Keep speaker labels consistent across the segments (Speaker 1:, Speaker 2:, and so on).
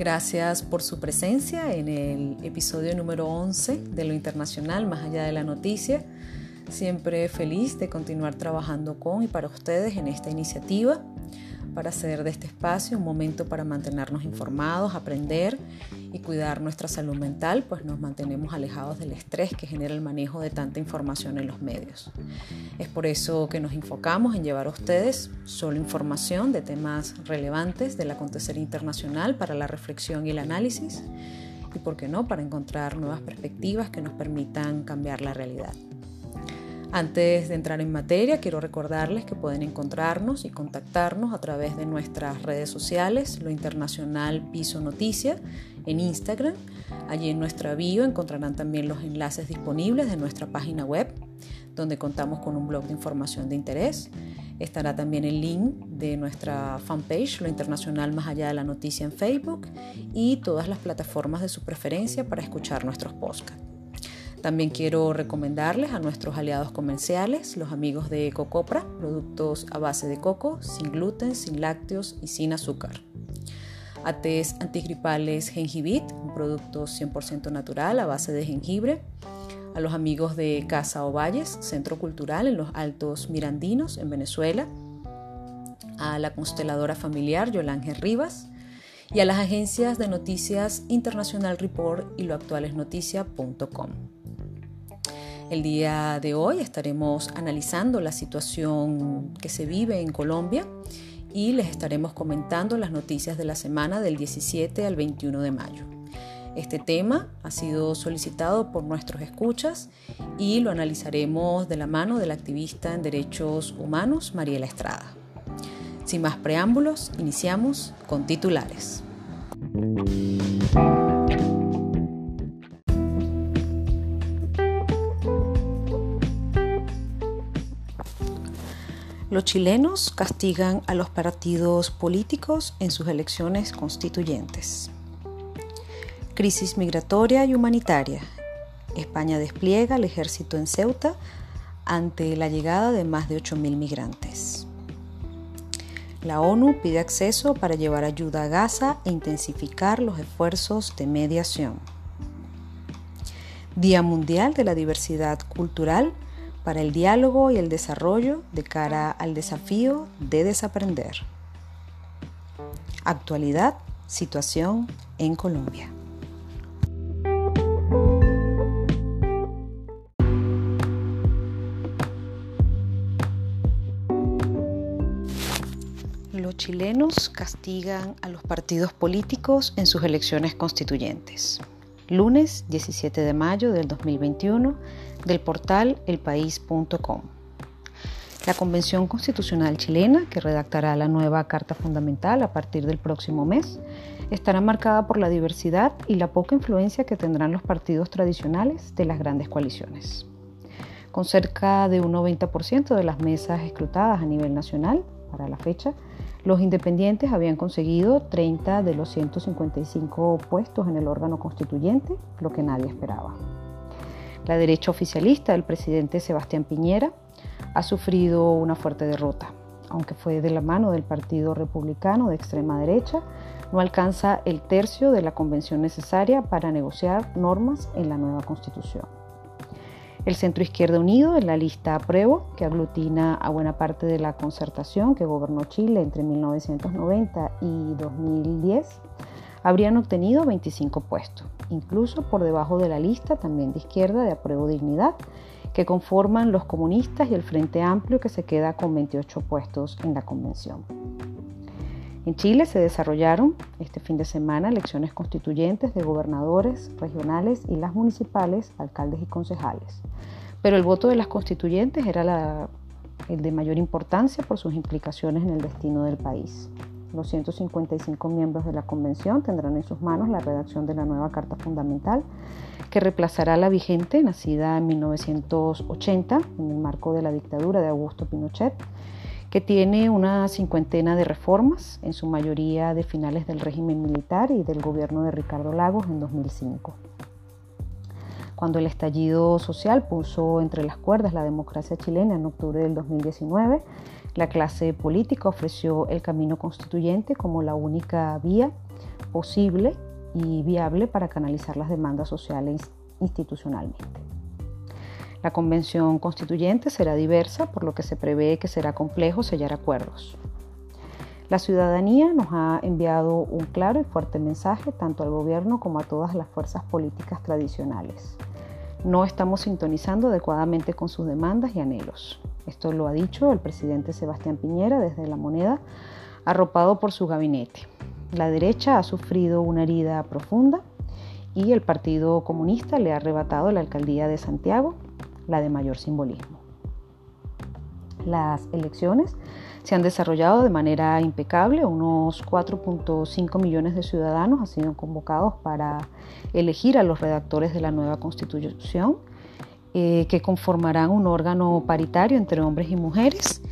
Speaker 1: Gracias por su presencia en el episodio número 11 de Lo Internacional, más allá de la noticia. Siempre feliz de continuar trabajando con y para ustedes en esta iniciativa para hacer de este espacio un momento para mantenernos informados, aprender y cuidar nuestra salud mental, pues nos mantenemos alejados del estrés que genera el manejo de tanta información en los medios. Es por eso que nos enfocamos en llevar a ustedes solo información de temas relevantes del acontecer internacional para la reflexión y el análisis y, por qué no, para encontrar nuevas perspectivas que nos permitan cambiar la realidad. Antes de entrar en materia, quiero recordarles que pueden encontrarnos y contactarnos a través de nuestras redes sociales, lo internacional Piso Noticia, en Instagram. Allí en nuestra bio encontrarán también los enlaces disponibles de nuestra página web, donde contamos con un blog de información de interés. Estará también el link de nuestra fanpage, Lo Internacional Más Allá de la Noticia en Facebook, y todas las plataformas de su preferencia para escuchar nuestros podcasts. También quiero recomendarles a nuestros aliados comerciales, los amigos de Cocopra, productos a base de coco, sin gluten, sin lácteos y sin azúcar. Ates antigripales Gengibit, un producto 100% natural a base de jengibre. A los amigos de Casa Ovalles, Centro Cultural en los Altos Mirandinos, en Venezuela. A la consteladora familiar Yolange Rivas. Y a las agencias de noticias International Report y loactualesnoticia.com. El día de hoy estaremos analizando la situación que se vive en Colombia y les estaremos comentando las noticias de la semana del 17 al 21 de mayo. Este tema ha sido solicitado por nuestros escuchas y lo analizaremos de la mano de la activista en derechos humanos Mariela Estrada. Sin más preámbulos, iniciamos con titulares. Los chilenos castigan a los partidos políticos en sus elecciones constituyentes. Crisis migratoria y humanitaria. España despliega el ejército en Ceuta ante la llegada de más de 8.000 migrantes. La ONU pide acceso para llevar ayuda a Gaza e intensificar los esfuerzos de mediación. Día Mundial de la Diversidad Cultural para el diálogo y el desarrollo de cara al desafío de desaprender. Actualidad, situación en Colombia. Los chilenos castigan a los partidos políticos en sus elecciones constituyentes. Lunes 17 de mayo del 2021 del portal elpaís.com. La Convención Constitucional chilena, que redactará la nueva Carta Fundamental a partir del próximo mes, estará marcada por la diversidad y la poca influencia que tendrán los partidos tradicionales de las grandes coaliciones. Con cerca de un 90% de las mesas escrutadas a nivel nacional para la fecha, los independientes habían conseguido 30 de los 155 puestos en el órgano constituyente, lo que nadie esperaba. La derecha oficialista del presidente Sebastián Piñera ha sufrido una fuerte derrota. Aunque fue de la mano del Partido Republicano de extrema derecha, no alcanza el tercio de la convención necesaria para negociar normas en la nueva constitución. El Centro Izquierda Unido en la lista Apruebo, que aglutina a buena parte de la concertación que gobernó Chile entre 1990 y 2010, habrían obtenido 25 puestos, incluso por debajo de la lista también de izquierda de Apruebo Dignidad, que conforman los comunistas y el Frente Amplio que se queda con 28 puestos en la convención. En Chile se desarrollaron este fin de semana elecciones constituyentes de gobernadores regionales y las municipales, alcaldes y concejales. Pero el voto de las constituyentes era el de mayor importancia por sus implicaciones en el destino del país. Los 155 miembros de la convención tendrán en sus manos la redacción de la nueva Carta Fundamental que reemplazará la vigente, nacida en 1980 en el marco de la dictadura de Augusto Pinochet que tiene una cincuentena de reformas, en su mayoría de finales del régimen militar y del gobierno de Ricardo Lagos en 2005. Cuando el estallido social puso entre las cuerdas la democracia chilena en octubre del 2019, la clase política ofreció el camino constituyente como la única vía posible y viable para canalizar las demandas sociales institucionalmente. La convención constituyente será diversa, por lo que se prevé que será complejo sellar acuerdos. La ciudadanía nos ha enviado un claro y fuerte mensaje tanto al gobierno como a todas las fuerzas políticas tradicionales. No estamos sintonizando adecuadamente con sus demandas y anhelos. Esto lo ha dicho el presidente Sebastián Piñera desde la moneda, arropado por su gabinete. La derecha ha sufrido una herida profunda y el Partido Comunista le ha arrebatado la alcaldía de Santiago la de mayor simbolismo. Las elecciones se han desarrollado de manera impecable. Unos 4.5 millones de ciudadanos han sido convocados para elegir a los redactores de la nueva constitución, eh, que conformarán un órgano paritario entre hombres y mujeres,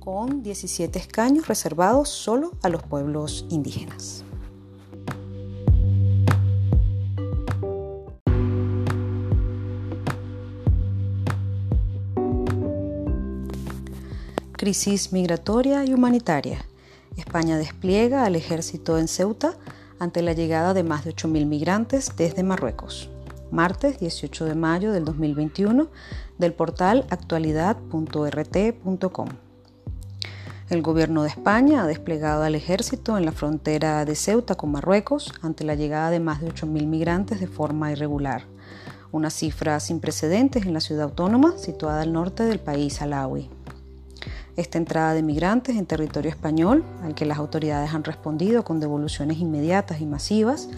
Speaker 1: con 17 escaños reservados solo a los pueblos indígenas. Crisis migratoria y humanitaria. España despliega al ejército en Ceuta ante la llegada de más de 8.000 migrantes desde Marruecos. Martes 18 de mayo del 2021 del portal actualidad.rt.com. El gobierno de España ha desplegado al ejército en la frontera de Ceuta con Marruecos ante la llegada de más de 8.000 migrantes de forma irregular, una cifra sin precedentes en la ciudad autónoma situada al norte del país alawi. Esta entrada de migrantes en territorio español, al que las autoridades han respondido con devoluciones inmediatas y masivas,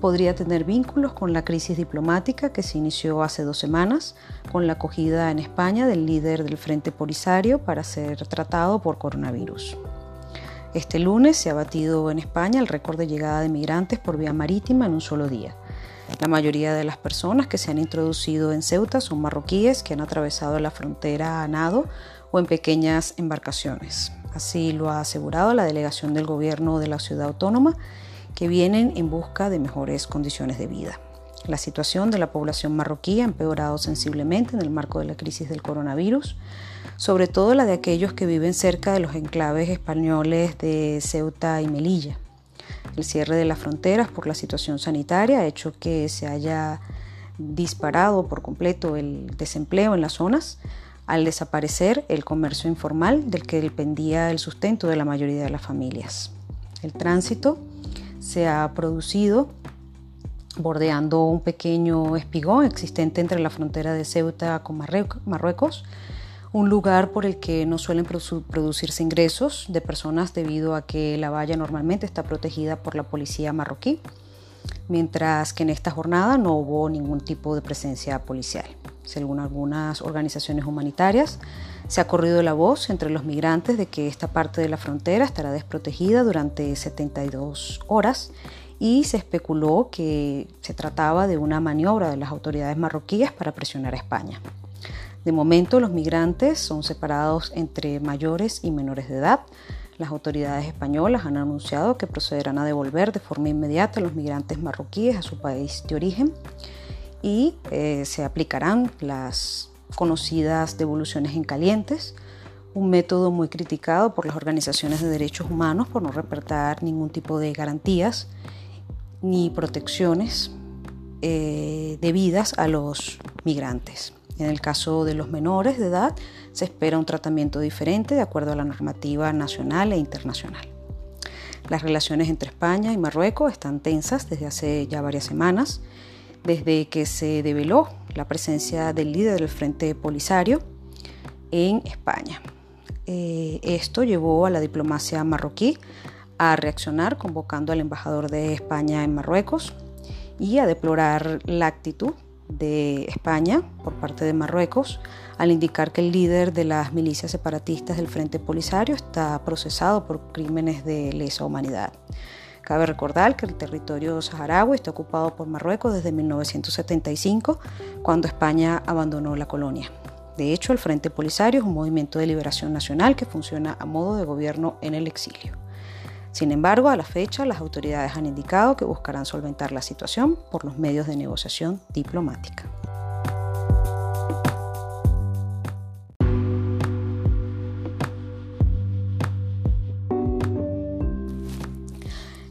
Speaker 1: podría tener vínculos con la crisis diplomática que se inició hace dos semanas con la acogida en España del líder del Frente Polisario para ser tratado por coronavirus. Este lunes se ha batido en España el récord de llegada de migrantes por vía marítima en un solo día. La mayoría de las personas que se han introducido en Ceuta son marroquíes que han atravesado la frontera a nado o en pequeñas embarcaciones. Así lo ha asegurado la delegación del gobierno de la ciudad autónoma, que vienen en busca de mejores condiciones de vida. La situación de la población marroquí ha empeorado sensiblemente en el marco de la crisis del coronavirus, sobre todo la de aquellos que viven cerca de los enclaves españoles de Ceuta y Melilla. El cierre de las fronteras por la situación sanitaria ha hecho que se haya disparado por completo el desempleo en las zonas, al desaparecer el comercio informal del que dependía el sustento de la mayoría de las familias. El tránsito se ha producido bordeando un pequeño espigón existente entre la frontera de Ceuta con Marruecos, un lugar por el que no suelen producirse ingresos de personas debido a que la valla normalmente está protegida por la policía marroquí, mientras que en esta jornada no hubo ningún tipo de presencia policial según algunas organizaciones humanitarias. Se ha corrido la voz entre los migrantes de que esta parte de la frontera estará desprotegida durante 72 horas y se especuló que se trataba de una maniobra de las autoridades marroquíes para presionar a España. De momento los migrantes son separados entre mayores y menores de edad. Las autoridades españolas han anunciado que procederán a devolver de forma inmediata a los migrantes marroquíes a su país de origen y eh, se aplicarán las conocidas devoluciones en calientes, un método muy criticado por las organizaciones de derechos humanos por no reportar ningún tipo de garantías ni protecciones eh, debidas a los migrantes. En el caso de los menores de edad, se espera un tratamiento diferente de acuerdo a la normativa nacional e internacional. Las relaciones entre España y Marruecos están tensas desde hace ya varias semanas, desde que se develó la presencia del líder del Frente Polisario en España. Eh, esto llevó a la diplomacia marroquí a reaccionar convocando al embajador de España en Marruecos y a deplorar la actitud de España por parte de Marruecos al indicar que el líder de las milicias separatistas del Frente Polisario está procesado por crímenes de lesa humanidad. Cabe recordar que el territorio saharaui está ocupado por Marruecos desde 1975, cuando España abandonó la colonia. De hecho, el Frente Polisario es un movimiento de liberación nacional que funciona a modo de gobierno en el exilio. Sin embargo, a la fecha, las autoridades han indicado que buscarán solventar la situación por los medios de negociación diplomática.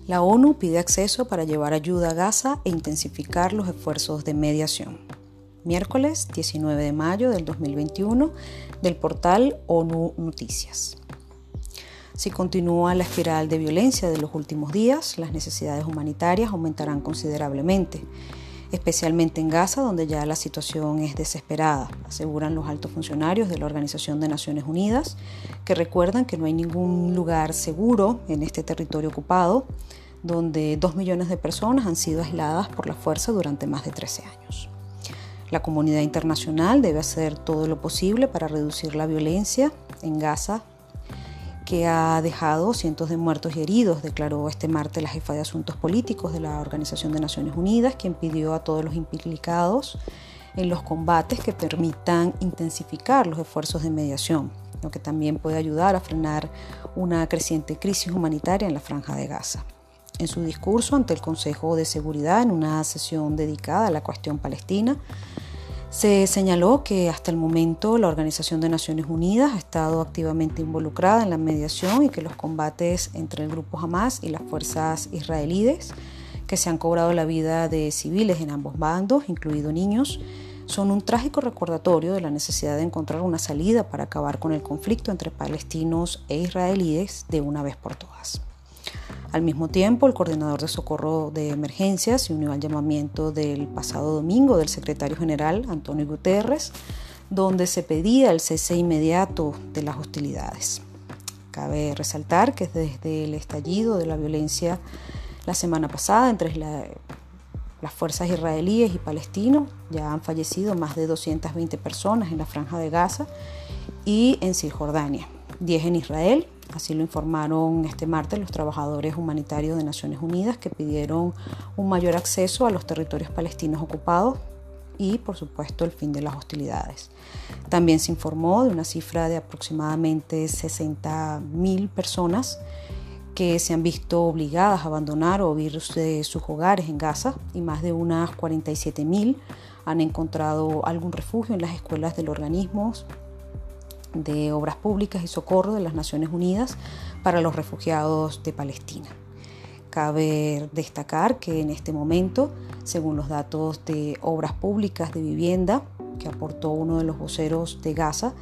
Speaker 1: La ONU pide acceso para llevar ayuda a Gaza e intensificar los esfuerzos de mediación. Miércoles 19 de mayo del 2021 del portal ONU Noticias. Si continúa la espiral de violencia de los últimos días, las necesidades humanitarias aumentarán considerablemente, especialmente en Gaza, donde ya la situación es desesperada, aseguran los altos funcionarios de la Organización de Naciones Unidas, que recuerdan que no hay ningún lugar seguro en este territorio ocupado, donde dos millones de personas han sido aisladas por la fuerza durante más de 13 años. La comunidad internacional debe hacer todo lo posible para reducir la violencia en Gaza que ha dejado cientos de muertos y heridos, declaró este martes la jefa de asuntos políticos de la Organización de Naciones Unidas, quien pidió a todos los implicados en los combates que permitan intensificar los esfuerzos de mediación, lo que también puede ayudar a frenar una creciente crisis humanitaria en la franja de Gaza. En su discurso ante el Consejo de Seguridad, en una sesión dedicada a la cuestión palestina, se señaló que hasta el momento la Organización de Naciones Unidas ha estado activamente involucrada en la mediación y que los combates entre el grupo Hamas y las fuerzas israelíes, que se han cobrado la vida de civiles en ambos bandos, incluidos niños, son un trágico recordatorio de la necesidad de encontrar una salida para acabar con el conflicto entre palestinos e israelíes de una vez por todas. Al mismo tiempo, el coordinador de socorro de emergencias se unió al llamamiento del pasado domingo del secretario general Antonio Guterres, donde se pedía el cese inmediato de las hostilidades. Cabe resaltar que desde el estallido de la violencia la semana pasada entre las fuerzas israelíes y palestinos ya han fallecido más de 220 personas en la franja de Gaza y en Cisjordania, 10 en Israel Así lo informaron este martes los trabajadores humanitarios de Naciones Unidas que pidieron un mayor acceso a los territorios palestinos ocupados y, por supuesto, el fin de las hostilidades. También se informó de una cifra de aproximadamente 60.000 personas que se han visto obligadas a abandonar o huir de sus hogares en Gaza y más de unas 47.000 han encontrado algún refugio en las escuelas del organismo de Obras Públicas y Socorro de las Naciones Unidas para los refugiados de Palestina. Cabe destacar que en este momento, según los datos de Obras Públicas de Vivienda que aportó uno de los voceros de Gaza,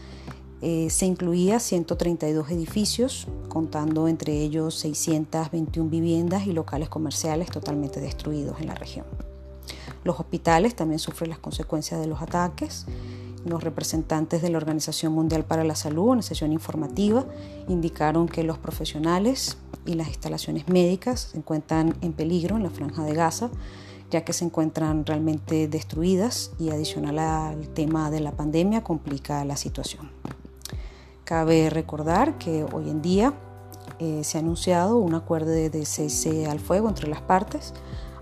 Speaker 1: eh, se incluía 132 edificios, contando entre ellos 621 viviendas y locales comerciales totalmente destruidos en la región. Los hospitales también sufren las consecuencias de los ataques los representantes de la Organización Mundial para la Salud, en sesión informativa, indicaron que los profesionales y las instalaciones médicas se encuentran en peligro en la franja de Gaza, ya que se encuentran realmente destruidas y adicional al tema de la pandemia complica la situación. Cabe recordar que hoy en día eh, se ha anunciado un acuerdo de cese al fuego entre las partes,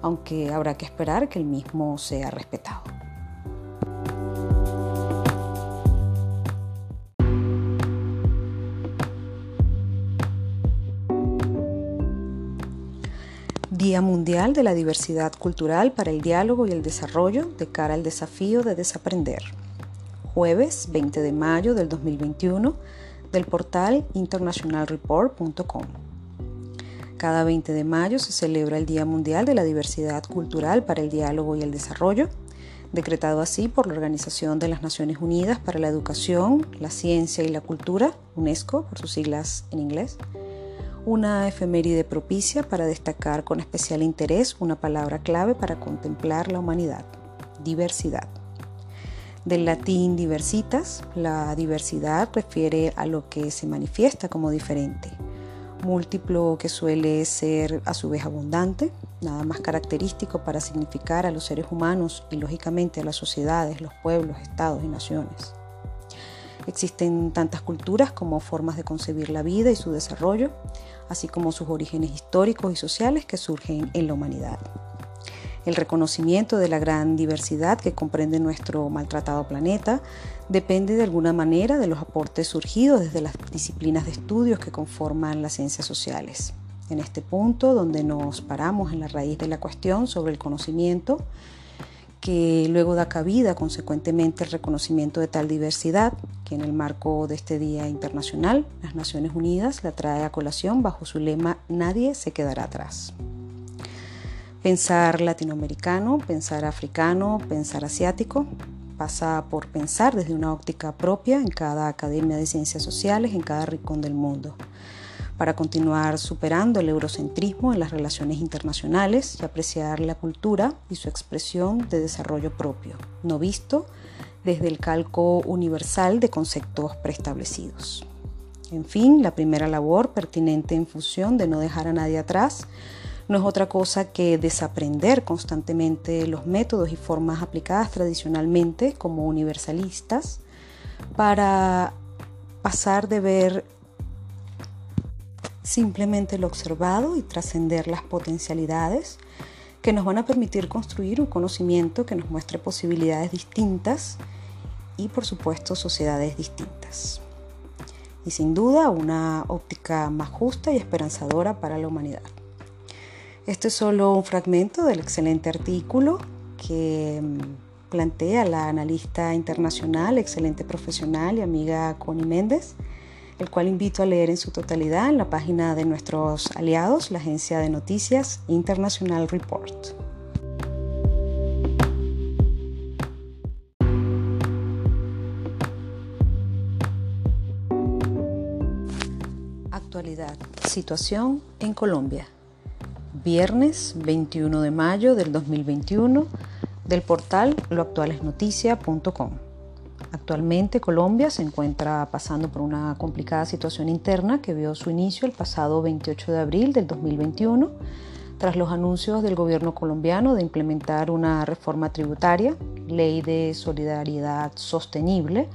Speaker 1: aunque habrá que esperar que el mismo sea respetado. Día Mundial de la Diversidad Cultural para el Diálogo y el Desarrollo de cara al desafío de desaprender. Jueves 20 de mayo del 2021 del portal internationalreport.com. Cada 20 de mayo se celebra el Día Mundial de la Diversidad Cultural para el Diálogo y el Desarrollo, decretado así por la Organización de las Naciones Unidas para la Educación, la Ciencia y la Cultura, UNESCO, por sus siglas en inglés. Una efeméride propicia para destacar con especial interés una palabra clave para contemplar la humanidad, diversidad. Del latín diversitas, la diversidad refiere a lo que se manifiesta como diferente, múltiplo que suele ser a su vez abundante, nada más característico para significar a los seres humanos y lógicamente a las sociedades, los pueblos, estados y naciones. Existen tantas culturas como formas de concebir la vida y su desarrollo, así como sus orígenes históricos y sociales que surgen en la humanidad el reconocimiento de la gran diversidad que comprende nuestro maltratado planeta depende de alguna manera de los aportes surgidos desde las disciplinas de estudios que conforman las ciencias sociales. En este punto, donde nos paramos en la raíz de la cuestión sobre el conocimiento, que luego da cabida consecuentemente el reconocimiento de tal diversidad, que en el marco de este Día Internacional, las Naciones Unidas la trae a colación bajo su lema Nadie se quedará atrás. Pensar latinoamericano, pensar africano, pensar asiático, pasa por pensar desde una óptica propia en cada academia de ciencias sociales, en cada rincón del mundo, para continuar superando el eurocentrismo en las relaciones internacionales y apreciar la cultura y su expresión de desarrollo propio, no visto desde el calco universal de conceptos preestablecidos. En fin, la primera labor pertinente en función de no dejar a nadie atrás no es otra cosa que desaprender constantemente los métodos y formas aplicadas tradicionalmente como universalistas para pasar de ver simplemente lo observado y trascender las potencialidades que nos van a permitir construir un conocimiento que nos muestre posibilidades distintas y por supuesto sociedades distintas. Y sin duda una óptica más justa y esperanzadora para la humanidad. Este es solo un fragmento del excelente artículo que mm, plantea la analista internacional, excelente profesional y amiga Connie Méndez, el cual invito a leer en su totalidad en la página de nuestros aliados, la agencia de noticias International Report. Actualidad. Situación en Colombia viernes 21 de mayo del 2021 del portal loactualesnoticia.com. Actualmente Colombia se encuentra pasando por una complicada situación interna que vio su inicio el pasado 28 de abril del 2021 tras los anuncios del gobierno colombiano de implementar una reforma tributaria, ley de solidaridad sostenible,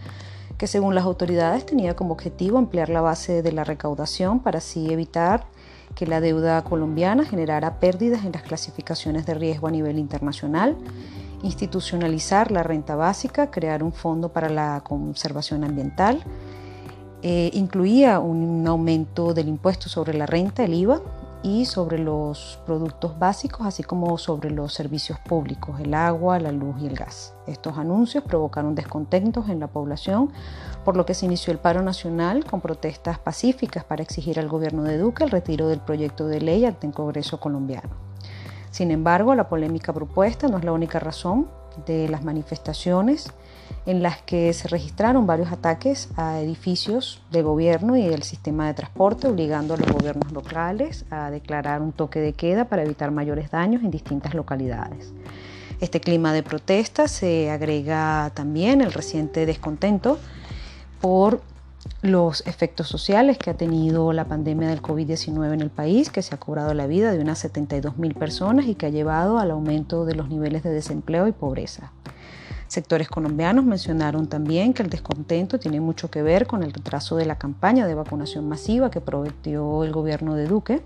Speaker 1: que según las autoridades tenía como objetivo ampliar la base de la recaudación para así evitar que la deuda colombiana generara pérdidas en las clasificaciones de riesgo a nivel internacional, institucionalizar la renta básica, crear un fondo para la conservación ambiental, eh, incluía un aumento del impuesto sobre la renta, el IVA, y sobre los productos básicos, así como sobre los servicios públicos, el agua, la luz y el gas. Estos anuncios provocaron descontentos en la población, por lo que se inició el paro nacional con protestas pacíficas para exigir al gobierno de Duque el retiro del proyecto de ley ante el Congreso colombiano. Sin embargo, la polémica propuesta no es la única razón de las manifestaciones en las que se registraron varios ataques a edificios de gobierno y del sistema de transporte, obligando a los gobiernos locales a declarar un toque de queda para evitar mayores daños en distintas localidades. Este clima de protesta se agrega también el reciente descontento por los efectos sociales que ha tenido la pandemia del COVID-19 en el país, que se ha cobrado la vida de unas 72 mil personas y que ha llevado al aumento de los niveles de desempleo y pobreza. Sectores colombianos mencionaron también que el descontento tiene mucho que ver con el retraso de la campaña de vacunación masiva que prometió el gobierno de Duque,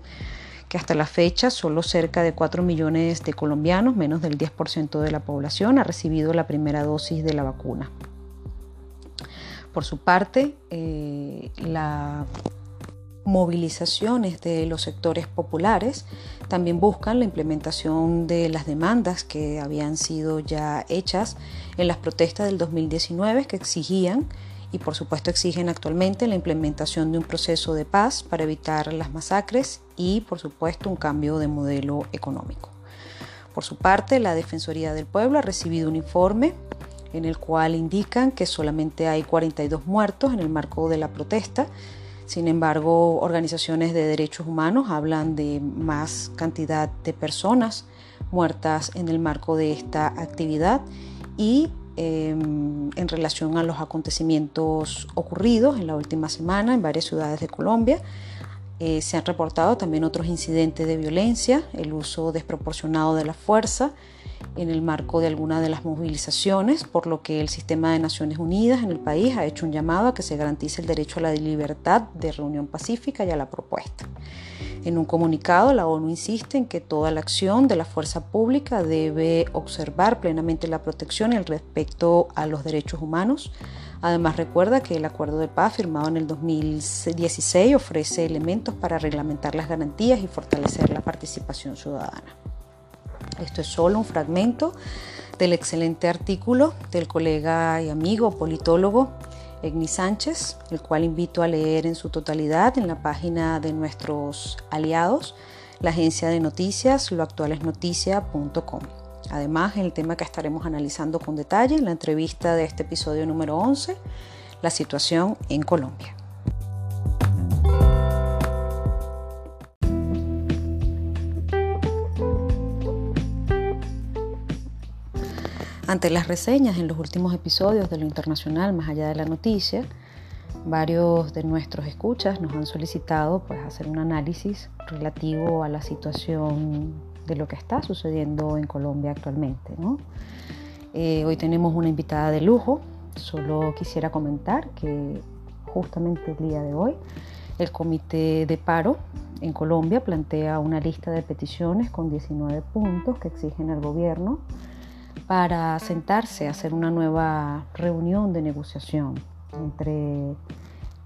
Speaker 1: que hasta la fecha solo cerca de 4 millones de colombianos, menos del 10% de la población, ha recibido la primera dosis de la vacuna. Por su parte, eh, la movilizaciones de los sectores populares también buscan la implementación de las demandas que habían sido ya hechas en las protestas del 2019 que exigían y por supuesto exigen actualmente la implementación de un proceso de paz para evitar las masacres y por supuesto un cambio de modelo económico. Por su parte, la Defensoría del Pueblo ha recibido un informe en el cual indican que solamente hay 42 muertos en el marco de la protesta. Sin embargo, organizaciones de derechos humanos hablan de más cantidad de personas muertas en el marco de esta actividad y em, en relación a los acontecimientos ocurridos en la última semana en varias ciudades de Colombia. Eh, se han reportado también otros incidentes de violencia, el uso desproporcionado de la fuerza en el marco de algunas de las movilizaciones, por lo que el sistema de Naciones Unidas en el país ha hecho un llamado a que se garantice el derecho a la libertad de reunión pacífica y a la propuesta. En un comunicado, la ONU insiste en que toda la acción de la fuerza pública debe observar plenamente la protección y el respeto a los derechos humanos, Además recuerda que el acuerdo de paz firmado en el 2016 ofrece elementos para reglamentar las garantías y fortalecer la participación ciudadana. Esto es solo un fragmento del excelente artículo del colega y amigo politólogo Egni Sánchez, el cual invito a leer en su totalidad en la página de nuestros aliados, la agencia de noticias loactualesnoticia.com. Además, el tema que estaremos analizando con detalle en la entrevista de este episodio número 11, la situación en Colombia. Ante las reseñas en los últimos episodios de lo internacional, más allá de la noticia, varios de nuestros escuchas nos han solicitado pues, hacer un análisis relativo a la situación de lo que está sucediendo en Colombia actualmente. Eh, hoy tenemos una invitada de lujo. Solo quisiera comentar que justamente el día de hoy el Comité de Paro en Colombia plantea una lista de peticiones con 19 puntos que exigen al gobierno para sentarse a hacer una nueva reunión de negociación. Entre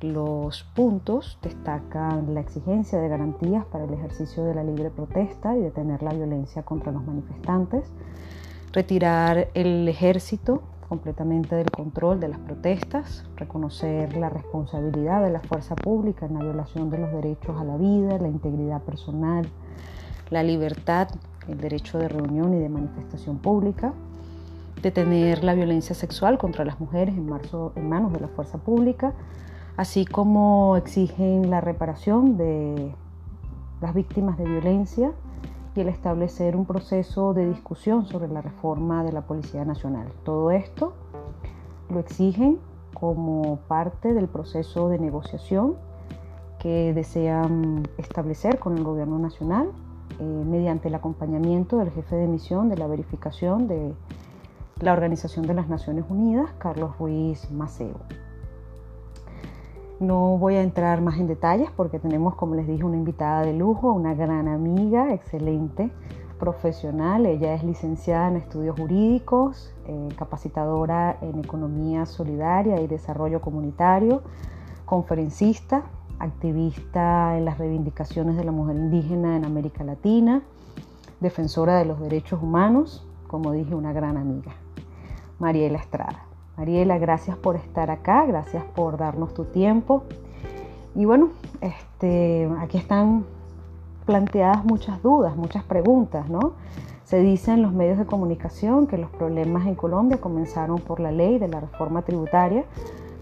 Speaker 1: los puntos destacan la exigencia de garantías para el ejercicio de la libre protesta y detener la violencia contra los manifestantes, retirar el ejército completamente del control de las protestas, reconocer la responsabilidad de la fuerza pública en la violación de los derechos a la vida, la integridad personal, la libertad, el derecho de reunión y de manifestación pública, detener la violencia sexual contra las mujeres en, en manos de la fuerza pública, así como exigen la reparación de las víctimas de violencia y el establecer un proceso de discusión sobre la reforma de la Policía Nacional. Todo esto lo exigen como parte del proceso de negociación que desean establecer con el Gobierno Nacional eh, mediante el acompañamiento del jefe de misión de la verificación de la Organización de las Naciones Unidas, Carlos Ruiz Maceo. No voy a entrar más en detalles porque tenemos, como les dije, una invitada de lujo, una gran amiga, excelente, profesional. Ella es licenciada en estudios jurídicos, eh, capacitadora en economía solidaria y desarrollo comunitario, conferencista, activista en las reivindicaciones de la mujer indígena en América Latina, defensora de los derechos humanos, como dije, una gran amiga. Mariela Estrada. Mariela, gracias por estar acá, gracias por darnos tu tiempo. Y bueno, este, aquí están planteadas muchas dudas, muchas preguntas, ¿no? Se dice en los medios de comunicación que los problemas en Colombia comenzaron por la ley de la reforma tributaria,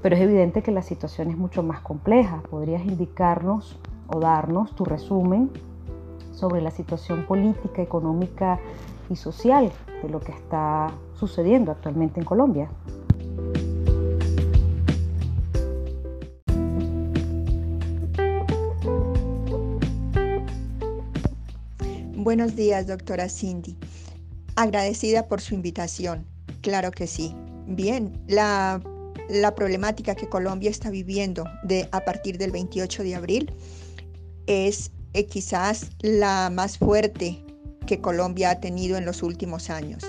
Speaker 1: pero es evidente que la situación es mucho más compleja. ¿Podrías indicarnos o darnos tu resumen sobre la situación política, económica y social de lo que está sucediendo actualmente en Colombia?
Speaker 2: Buenos días, doctora Cindy. Agradecida por su invitación. Claro que sí. Bien, la, problemática que Colombia está viviendo de, a partir del 28 de abril es eh, quizás la más fuerte que Colombia ha tenido en los últimos años.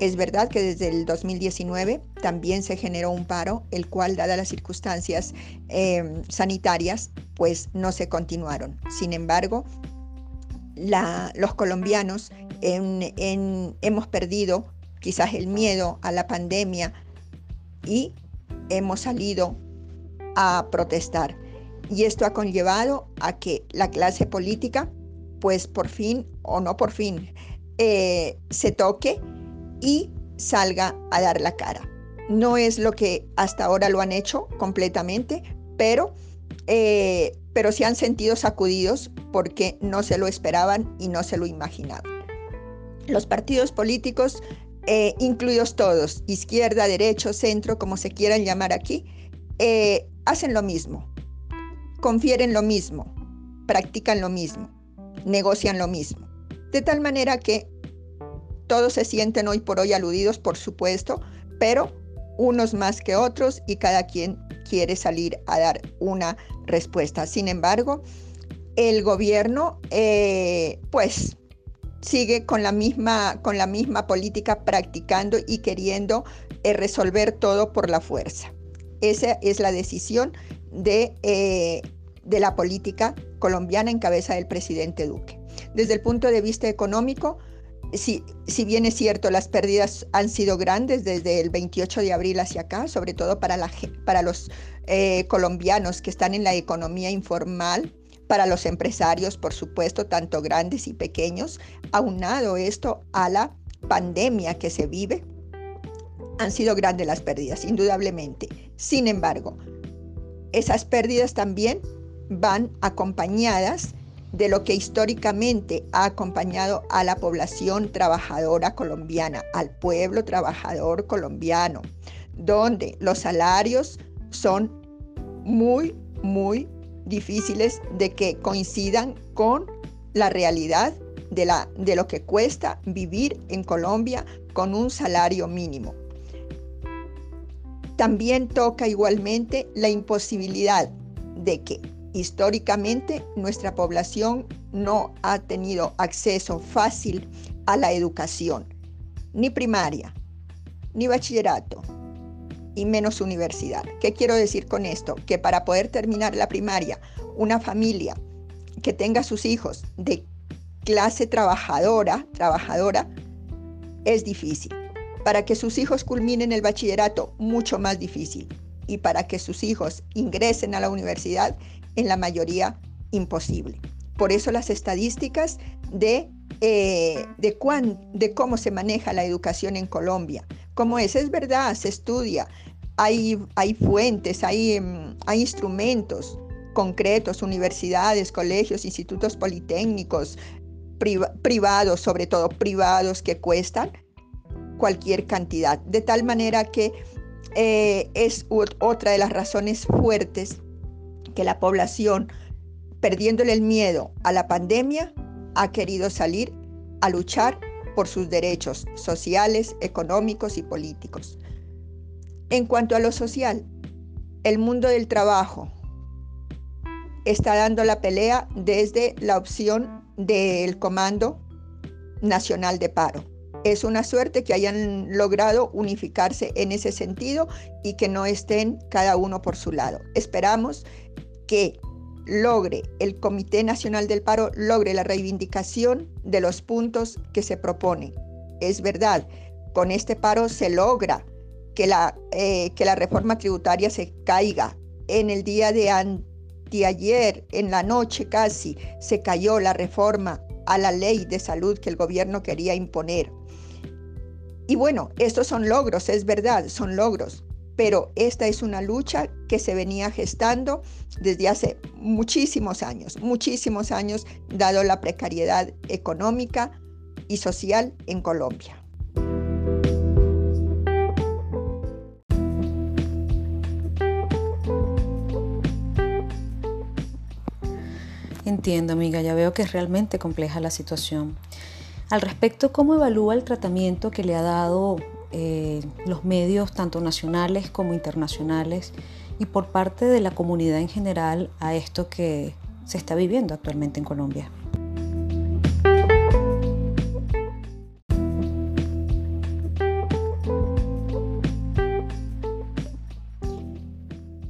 Speaker 2: Es verdad que desde el 2019 también se generó un paro, el cual, dadas las circunstancias eh, sanitarias, pues no se continuaron. Sin embargo, los colombianos hemos perdido quizás el miedo a la pandemia y hemos salido a protestar. Y esto ha conllevado a que la clase política, pues por fin o no por fin, eh, se toque y salga a dar la cara. No es lo que hasta ahora lo han hecho completamente, pero, eh, pero se han sentido sacudidos porque no se lo esperaban y no se lo imaginaban. Los partidos políticos, eh, incluidos todos, izquierda, derecho, centro, como se quieran llamar aquí, hacen lo mismo, confieren lo mismo, practican lo mismo, negocian lo mismo. De tal manera que todos se sienten hoy por hoy aludidos, por supuesto, pero unos más que otros y cada quien quiere salir a dar una respuesta. Sin embargo, el gobierno, eh, pues, sigue con la misma, con la misma política practicando y queriendo eh, resolver todo por la fuerza. Esa es la decisión de, eh, de la política colombiana en cabeza del presidente Duque. Desde el punto de vista económico, si, si, bien es cierto, las pérdidas han sido grandes desde el 28 de abril hacia acá, sobre todo para, la, para los eh, colombianos que están en la economía informal, para los empresarios, por supuesto, tanto grandes y pequeños, aunado esto a la pandemia que se vive, han sido grandes las pérdidas, indudablemente. Sin embargo, esas pérdidas también van acompañadas de lo que históricamente ha acompañado a la población trabajadora colombiana, al pueblo trabajador colombiano, donde los salarios son muy, muy difíciles de que coincidan con la realidad de, la, de lo que cuesta vivir en Colombia con un salario mínimo. También toca igualmente la imposibilidad de que Históricamente, nuestra población no ha tenido acceso fácil a la educación, ni primaria, ni bachillerato, y menos universidad. ¿Qué quiero decir con esto? Que para poder terminar la primaria, una familia que tenga sus hijos de clase trabajadora, trabajadora, es difícil. Para que sus hijos culminen el bachillerato, mucho más difícil. Y para que sus hijos ingresen a la universidad, en la mayoría imposible. Por eso las estadísticas de, eh, de, de cómo se maneja la educación en Colombia, como es, es verdad, se estudia, hay, hay fuentes, hay, em, hay instrumentos concretos, universidades, colegios, institutos politécnicos, privados, sobre todo privados que cuestan cualquier cantidad, de tal manera que eh, es otra de las razones fuertes que la población, perdiéndole el miedo a la pandemia, ha querido salir a luchar por sus derechos sociales, económicos y políticos. En cuanto a lo social, el mundo del trabajo está dando la pelea desde la opción del Comando Nacional de Paro. Es una suerte que hayan logrado unificarse en ese sentido y que no estén cada uno por su lado. Esperamos que logre el Comité Nacional del Paro, logre la reivindicación de los puntos que se proponen. Es verdad, con este paro se logra que la, eh, que la reforma tributaria se caiga. En el día de anteayer, en la noche casi, se cayó la reforma a la ley de salud que el gobierno quería imponer. Y bueno, estos son logros, es verdad, son logros, pero esta es una lucha que se venía gestando desde hace muchísimos años, muchísimos años, dado la precariedad económica y social en Colombia.
Speaker 1: Entiendo, amiga, ya veo que es realmente compleja la situación. Al respecto, ¿cómo evalúa el tratamiento que le ha dado eh, los medios, tanto nacionales como internacionales, y por parte de la comunidad en general a esto que se está viviendo actualmente en Colombia.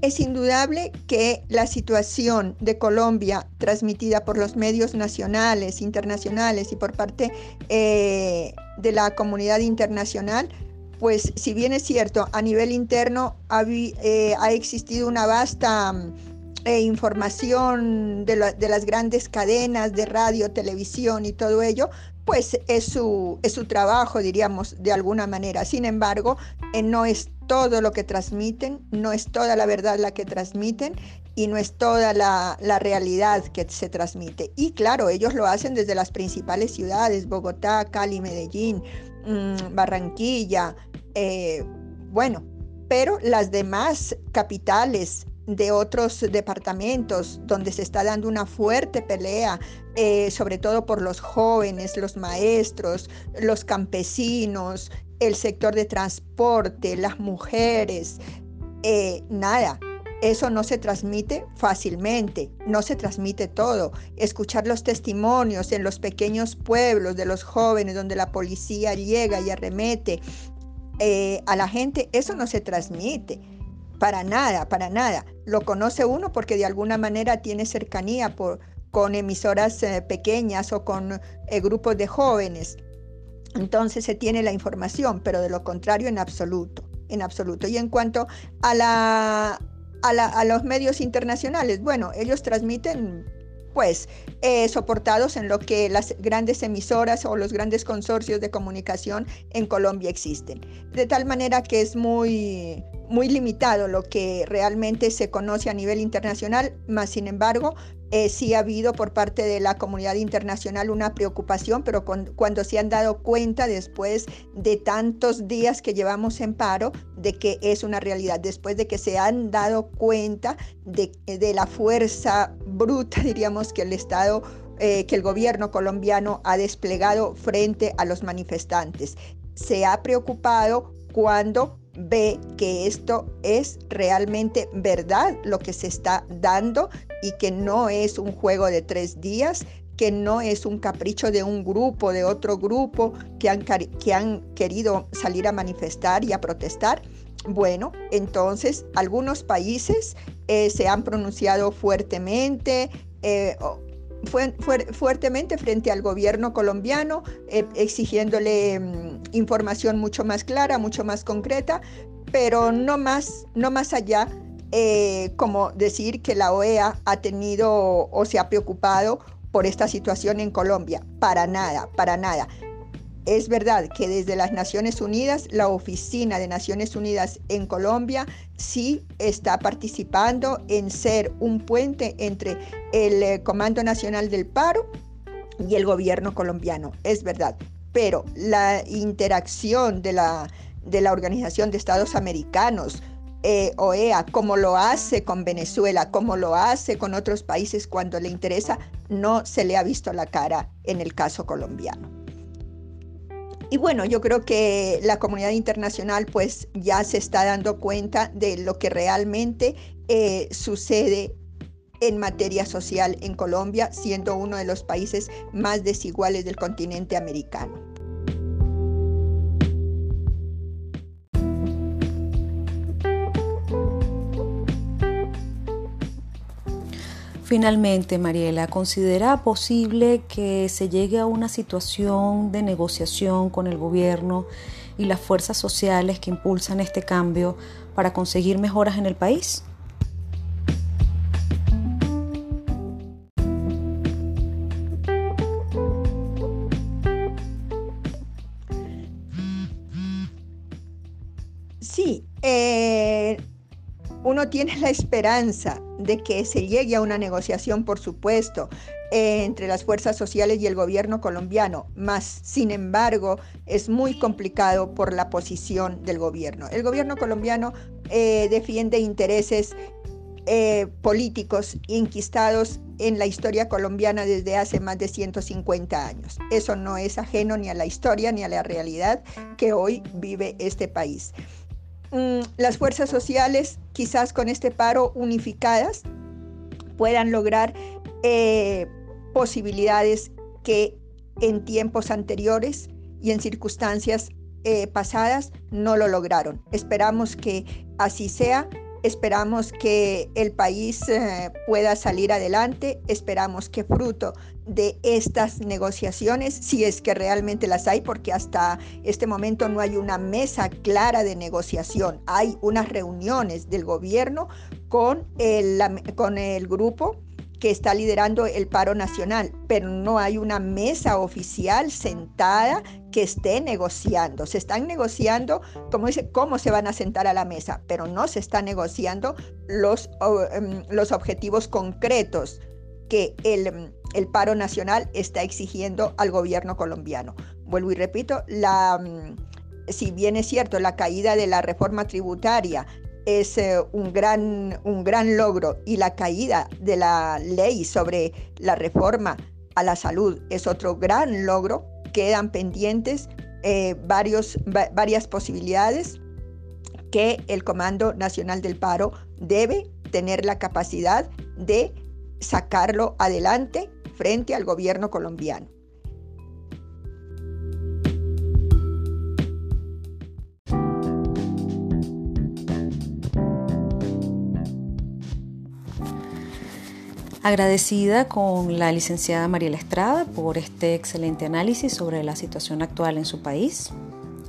Speaker 2: Es indudable que la situación de Colombia transmitida por los medios nacionales, internacionales y por parte eh, de la comunidad internacional pues si bien es cierto, a nivel interno ha, eh, existido una vasta, eh, información de, las grandes cadenas de radio, televisión y todo ello, pues es su, es su trabajo, diríamos, de alguna manera. Sin embargo, eh, no es todo lo que transmiten, no es toda la verdad la que transmiten y no es toda la, realidad que se transmite. Y claro, ellos lo hacen desde las principales ciudades, Bogotá, Cali, Medellín, mm, Barranquilla, eh, bueno, pero las demás capitales de otros departamentos donde se está dando una fuerte pelea, eh, sobre todo por los jóvenes, los maestros, los campesinos, el sector de transporte, las mujeres, eh, nada. Eso no se transmite fácilmente, no se transmite todo. Escuchar los testimonios en los pequeños pueblos de los jóvenes donde la policía llega y arremete eh, a la gente, eso no se transmite. Para nada, para nada. Lo conoce uno porque de alguna manera tiene cercanía con emisoras eh, pequeñas o con eh, grupos de jóvenes. Entonces se tiene la información, pero de lo contrario en absoluto, en absoluto. Y en cuanto a, la, a, los medios internacionales, bueno, ellos transmiten pues eh, soportados en lo que las grandes emisoras o los grandes consorcios de comunicación en Colombia existen. De tal manera que es muy, muy limitado lo que realmente se conoce a nivel internacional, más sin embargo, eh, sí ha habido por parte de la comunidad internacional una preocupación, pero cuando se han dado cuenta después de tantos días que llevamos en paro, de que es una realidad, después de que se han dado cuenta de, la fuerza bruta, diríamos, que el Estado eh, que el gobierno colombiano ha desplegado frente a los manifestantes. Se ha preocupado cuando ve que esto es realmente verdad lo que se está dando y que no es un juego de tres días, que no es un capricho de un grupo, de otro grupo que han, que han querido salir a manifestar y a protestar. Bueno, entonces algunos países eh, se han pronunciado fuertemente, eh, fuertemente frente al gobierno colombiano, eh, exigiéndole mm, información mucho más clara, mucho más concreta, pero no más, no más allá eh, como decir que la OEA ha tenido o se ha preocupado por esta situación en Colombia. Para nada, para nada. Es verdad que desde las Naciones Unidas, la Oficina de Naciones Unidas en Colombia sí está participando en ser un puente entre el eh, Comando Nacional del Paro y el gobierno colombiano. Es verdad. Pero la interacción de la, Organización de Estados Americanos, eh, OEA, como lo hace con Venezuela, como lo hace con otros países cuando le interesa, no se le ha visto la cara en el caso colombiano. Y bueno, yo creo que la comunidad internacional pues ya se está dando cuenta de lo que realmente eh, sucede en materia social en Colombia, siendo uno de los países más desiguales del continente americano.
Speaker 1: Finalmente, Mariela, ¿considera posible que se llegue a una situación de negociación con el gobierno y las fuerzas sociales que impulsan este cambio para conseguir mejoras en el país?
Speaker 2: Sí, eh, uno tiene la esperanza de que se llegue a una negociación, por supuesto, entre las fuerzas sociales y el gobierno colombiano, más sin embargo es muy complicado por la posición del gobierno. El gobierno colombiano eh, defiende intereses eh, políticos inquistados en la historia colombiana desde hace más de 150 años. Eso no es ajeno ni a la historia ni a la realidad que hoy vive este país. Mm, las fuerzas sociales, quizás con este paro unificadas, puedan lograr eh, posibilidades que en tiempos anteriores y en circunstancias eh, pasadas no lo lograron. Esperamos que así sea Esperamos que el país eh, pueda salir adelante, esperamos que fruto de estas negociaciones, si es que realmente las hay, porque hasta este momento no hay una mesa clara de negociación, hay unas reuniones del gobierno con el, con el grupo que está liderando el paro nacional, pero no hay una mesa oficial sentada que esté negociando. Se están negociando, como dice, cómo se van a sentar a la mesa, pero no se están negociando los, em, los objetivos concretos que el, el, paro nacional está exigiendo al gobierno colombiano. Vuelvo y repito, la, si bien es cierto, la caída de la reforma tributaria es eh, un, gran, un gran logro y la caída de la ley sobre la reforma a la salud es otro gran logro. Quedan pendientes eh, varias posibilidades que el Comando Nacional del Paro debe tener la capacidad de sacarlo adelante frente al gobierno colombiano.
Speaker 1: Agradecida con la licenciada Mariela Estrada por este excelente análisis sobre la situación actual en su país.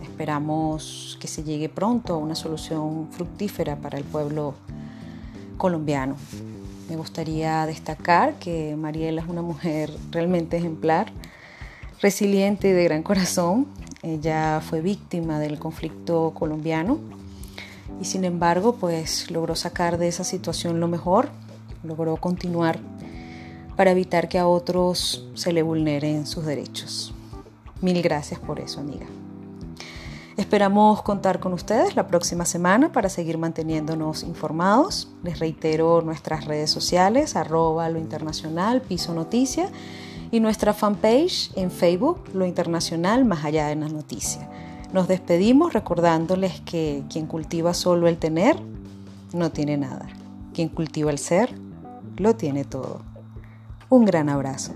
Speaker 1: Esperamos que se llegue pronto a una solución fructífera para el pueblo colombiano. Me gustaría destacar que Mariela es una mujer realmente ejemplar, resiliente y de gran corazón. Ella fue víctima del conflicto colombiano y sin embargo pues logró sacar de esa situación lo mejor logró continuar para evitar que a otros se le vulneren sus derechos. Mil gracias por eso, amiga. Esperamos contar con ustedes la próxima semana para seguir manteniéndonos informados. Les reitero nuestras redes sociales, arroba lo piso noticia, y nuestra fanpage en Facebook, lo internacional, más allá de las noticias. Nos despedimos recordándoles que quien cultiva solo el tener, no tiene nada. Quien cultiva el ser, lo tiene todo. Un gran abrazo.